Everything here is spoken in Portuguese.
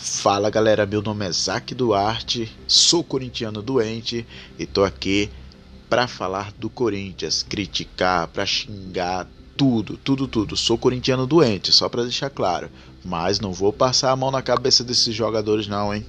Fala galera, meu nome é Zac Duarte, sou corintiano doente e tô aqui para falar do Corinthians, criticar, para xingar, tudo, tudo, tudo. Sou corintiano doente, só para deixar claro, mas não vou passar a mão na cabeça desses jogadores não, hein?